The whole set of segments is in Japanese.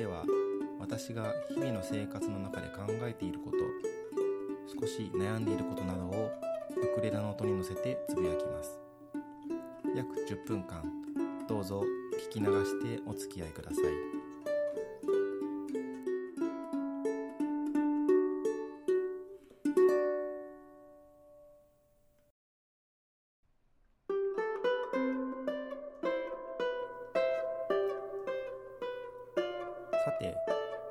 では私が日々の生活の中で考えていること少し悩んでいることなどをウクレレの音に乗せてつぶやきます。約10分間どうぞ聞き流してお付き合いください。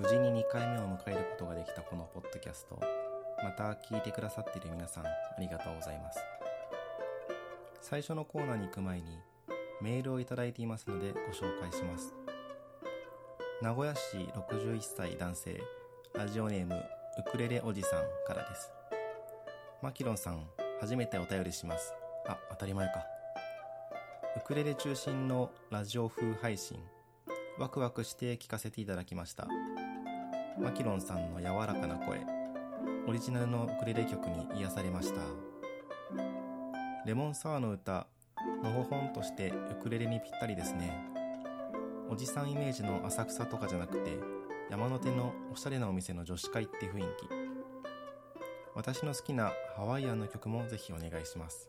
無事に2回目を迎えることができたこのポッドキャスト。また聞いてくださっている皆さんありがとうございます。最初のコーナーに行く前にメールをいただいていますのでご紹介します。名古屋市61歳男性ラジオネームウクレレおじさんからです。マキロンさん初めてお便りします。あ当たり前か。ウクレレ中心のラジオ風配信ワクワクして聞かせていただきました。マキロンさんの柔らかな声。オリジナルのウクレレ曲に癒されました。レモンサワーの歌のほほんとしてウクレレにぴったりですね。おじさんイメージの浅草とかじゃなくて山手のおしゃれなお店の女子会って雰囲気。私の好きなハワイアンの曲もぜひお願いします。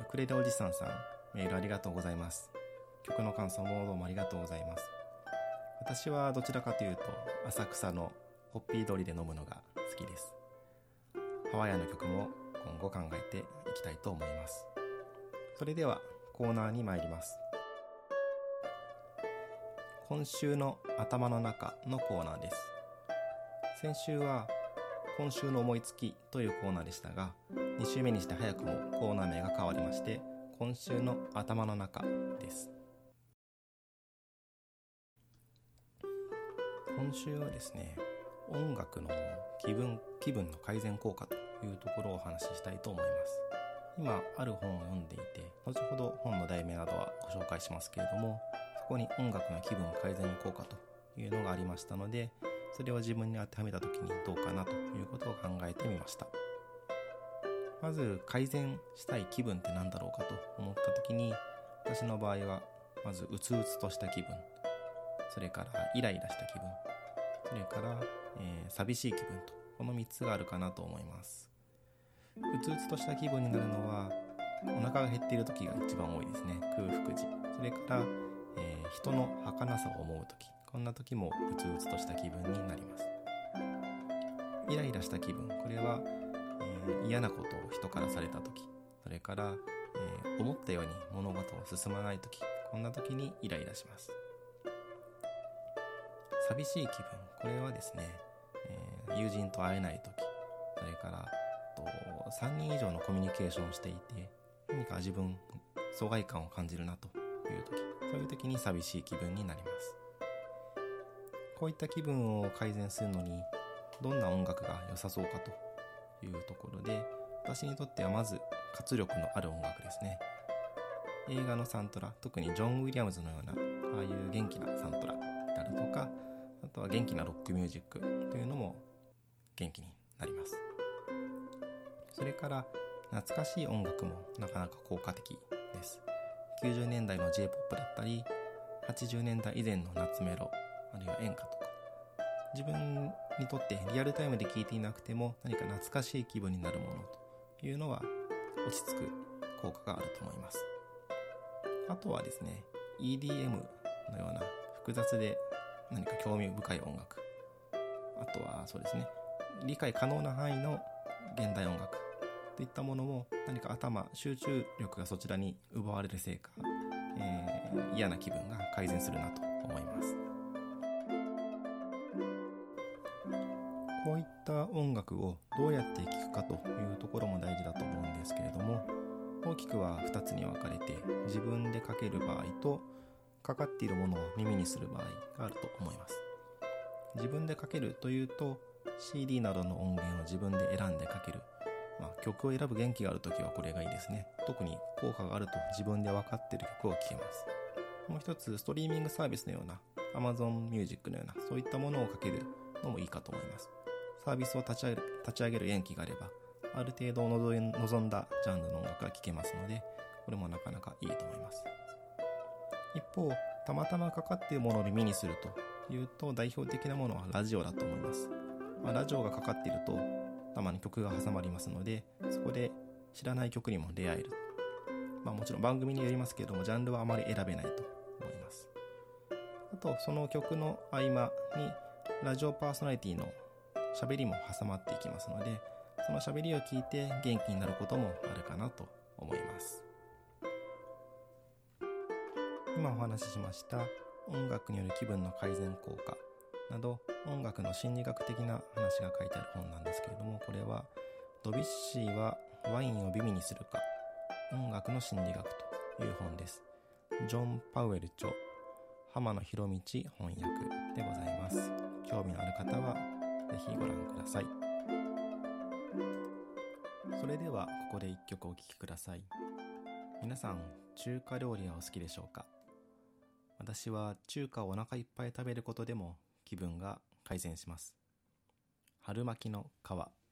ウクレレおじさんさんメールありがとうございます。曲の感想もどうもありがとうございます。私はどちらかというと浅草のホッピー通りで飲むのが好きです。ハワイアンの曲も今後考えていきたいと思います。それではコーナーに参ります。今週の頭の中のコーナーです。先週は今週の思いつきというコーナーでしたが2週目にして早くもコーナー名が変わりまして今週の頭の中です。今週はですね音楽の気分気分の改善効果というところをお話ししたいと思います。今ある本を読んでいて後ほど本の題名などはご紹介しますけれどもそこに音楽の気分改善効果というのがありましたのでそれを自分に当てはめた時にどうかなということを考えてみました。まず改善したい気分って何だろうかと思った時に私の場合はまずうつうつとした気分それからイライラした気分それから、えー、寂しい気分とこの3つがあるかなと思います。うつうつとした気分になるのはお腹が減っている時が一番多いですね。空腹時。それから、えー、人の儚さを思う時。こんな時もうつうつとした気分になります。イライラした気分。これは、えー、嫌なことを人からされた時。それから、えー、思ったように物事を進まない時。こんな時にイライラします。寂しい気分。これはですね、えー、友人と会えない時それからと3人以上のコミュニケーションをしていて何か自分疎外感を感じるなという時そういう時に寂しい気分になります。こういった気分を改善するのにどんな音楽が良さそうかというところで私にとってはまず活力のある音楽ですね。映画のサントラ特にジョン・ウィリアムズのようなああいう元気なサントラであるとかあとは元気なロックミュージックというのも元気になります。それから懐かしい音楽もなかなか効果的です。90年代の J-POP だったり80年代以前の夏メロあるいは演歌とか。自分にとってリアルタイムで聴いていなくても何か懐かしい気分になるものというのは落ち着く効果があると思います。あとはですね EDM のような複雑で何か興味深い音楽。あとはそうですね。理解可能な範囲の現代音楽といったものも何か頭集中力がそちらに奪われるせいか、えー、嫌な気分が改善するなと思います。こういった音楽をどうやって聴くかというところも大事だと思うんですけれども大きくは2つに分かれて自分でかける場合とかかっているものを耳にする場合があると思います。自分でかけるというと CD などの音源を自分で選んでかける、まあ、曲を選ぶ元気がある時はこれがいいですね。特に効果があると自分で分かっている曲を聴けます。もう一つストリーミングサービスのような Amazon Music のようなそういったものをかけるのもいいかと思います。サービスを立ち上げる立ち上げる延期があればある程度望んだジャンルの音楽が聴けますのでこれもなかなかいいと思います。一方たまたまかかっているものを耳にするというと代表的なものはラジオだと思います、まあ、ラジオがかかっているとたまに曲が挟まりますのでそこで知らない曲にも出会えるまあもちろん番組によりますけれどもジャンルはあまり選べないと思います。あとその曲の合間にラジオパーソナリティの喋りも挟まっていきますのでその喋りを聞いて元気になることもあるかなと思います。今お話ししました音楽による気分の改善効果など音楽の心理学的な話が書いてある本なんですけれどもこれはドビッシーはワインを美味にするか音楽の心理学という本です。ジョン・パウエル著浜野博道翻訳でございます。興味のある方はぜひご覧ください。それではここで一曲お聴きください。皆さん中華料理はお好きでしょうか？私は中華をお腹いっぱい食べることでも気分が改善します。春巻きの皮。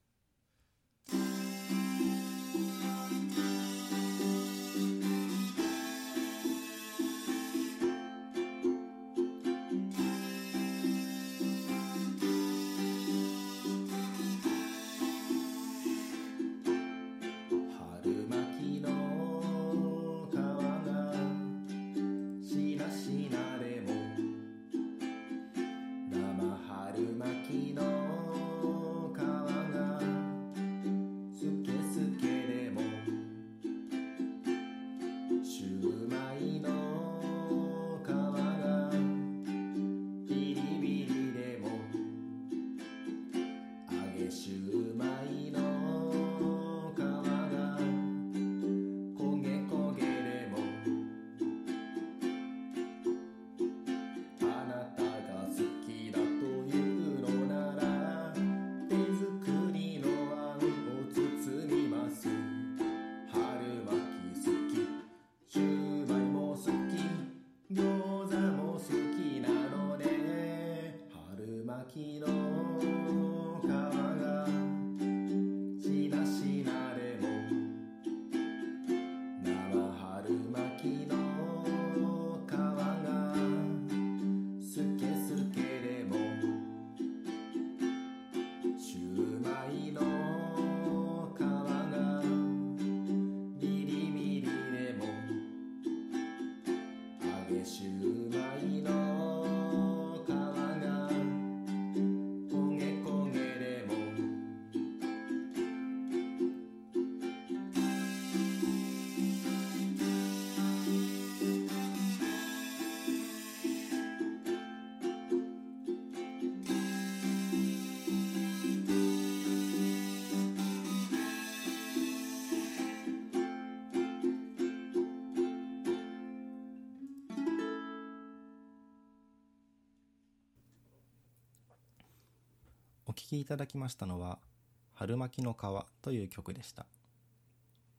お聴きいただきましたのは「春巻きの皮」という曲でした。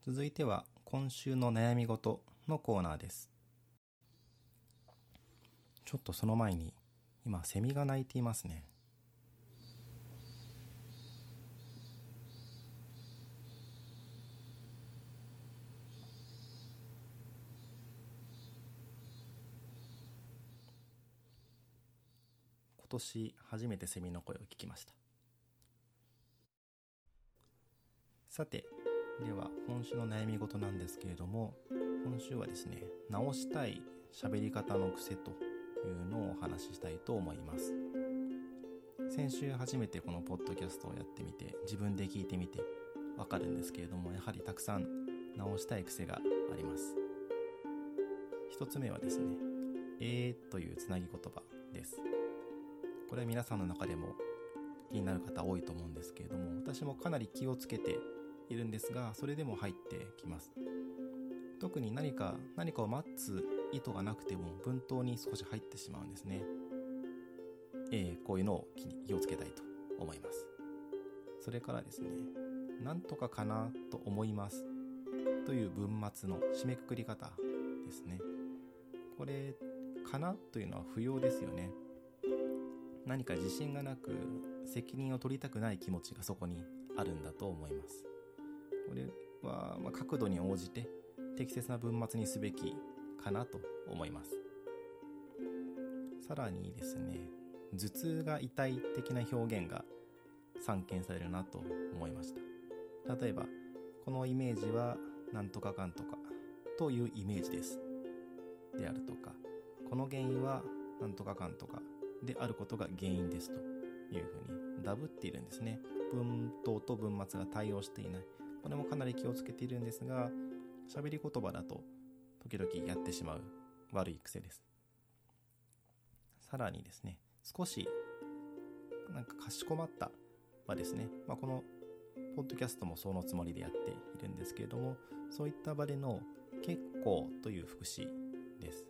続いては今週の悩み事のコーナーです。ちょっとその前に今セミが鳴いていますね。今年初めてセミの声を聞きました。さてでは今週の悩み事なんですけれども今週はですね直したい喋り方の癖というのをお話ししたいと思います。先週初めてこのポッドキャストをやってみて自分で聞いてみてわかるんですけれどもやはりたくさん直したい癖があります。一つ目はですねえーというつなぎ言葉です。これは皆さんの中でも気になる方多いと思うんですけれども私もかなり気をつけているんですがそれでも入ってきます。特に何か何かを待つ意図がなくても文頭に少し入ってしまうんですね。えー、こういうのを気をつけたいと思います。それからですねなんとかかなと思いますという文末の締めくくり方ですね。これかなというのは不要ですよね。何か自信がなく責任を取りたくない気持ちがそこにあるんだと思います。これは、ま角度に応じて適切な文末にすべきかなと思います。さらにですね頭痛が痛い的な表現が散見されるなと思いました。例えばこのイメージはなんとかかんとかというイメージです。であるとかこの原因はなんとかかんとかであることが原因ですというふうにダブっているんですね。文頭と文末が対応していない。これもかなり気をつけているんですが喋り言葉だと時々やってしまう悪い癖です。さらにですね少しなんかかしこまった場ですね、まあ、このポッドキャストもそのつもりでやっているんですけれどもそういった場での結構という副詞です。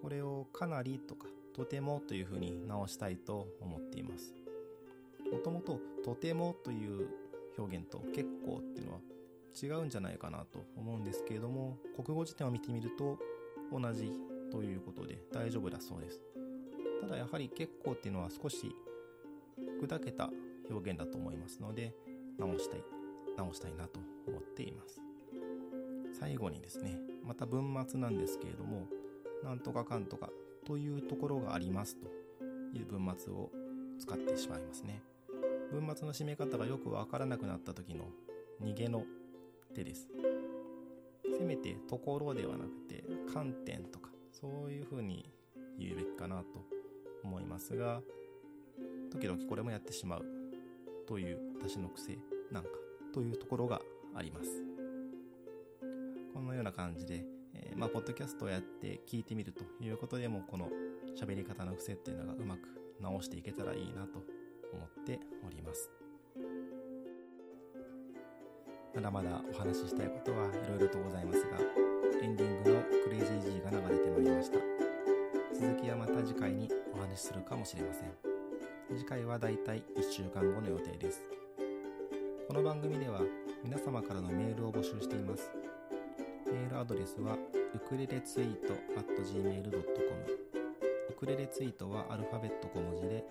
これをかなりとかとてもというふうに直したいと思っています。もともととてもという表現と結構っていうのは違うんじゃないかなと思うんですけれども国語辞典を見てみると同じということで大丈夫だそうです。ただやはり結構っていうのは少し砕けた表現だと思いますので直したい直したいなと思っています。最後にですねまた文末なんですけれどもなんとかかんとかというところがありますという文末を使ってしまいますね。文末の締め方がよくわからなくなった時の逃げの手です。せめてところではなくて観点とかそういうふうに言うべきかなと思いますが時々これもやってしまうという私の癖なんかというところがあります。このような感じで、えー、まあポッドキャストをやって聞いてみるということでもこの喋り方の癖っていうのがうまく直していけたらいいなと思っております。まだまだお話ししたいことはいろいろとございますがエンディングのクレイジー G が流れてまいりました。続きはまた次回にお話しするかもしれません。次回はだいたい1週間後の予定です。この番組では皆様からのメールを募集しています。メールアドレスはウクレレツイート at gmail.com ウクレレツイートはアルファベット小文字で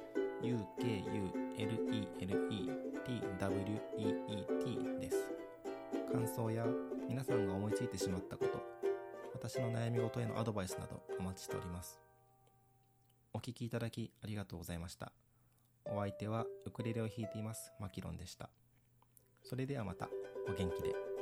UKULELETWEET です。感想や皆さんが思いついてしまったこと私の悩み事へのアドバイスなどお待ちしております。お聴きいただきありがとうございました。お相手はウクレレを弾いていますマキロンでした。それではまたお元気で。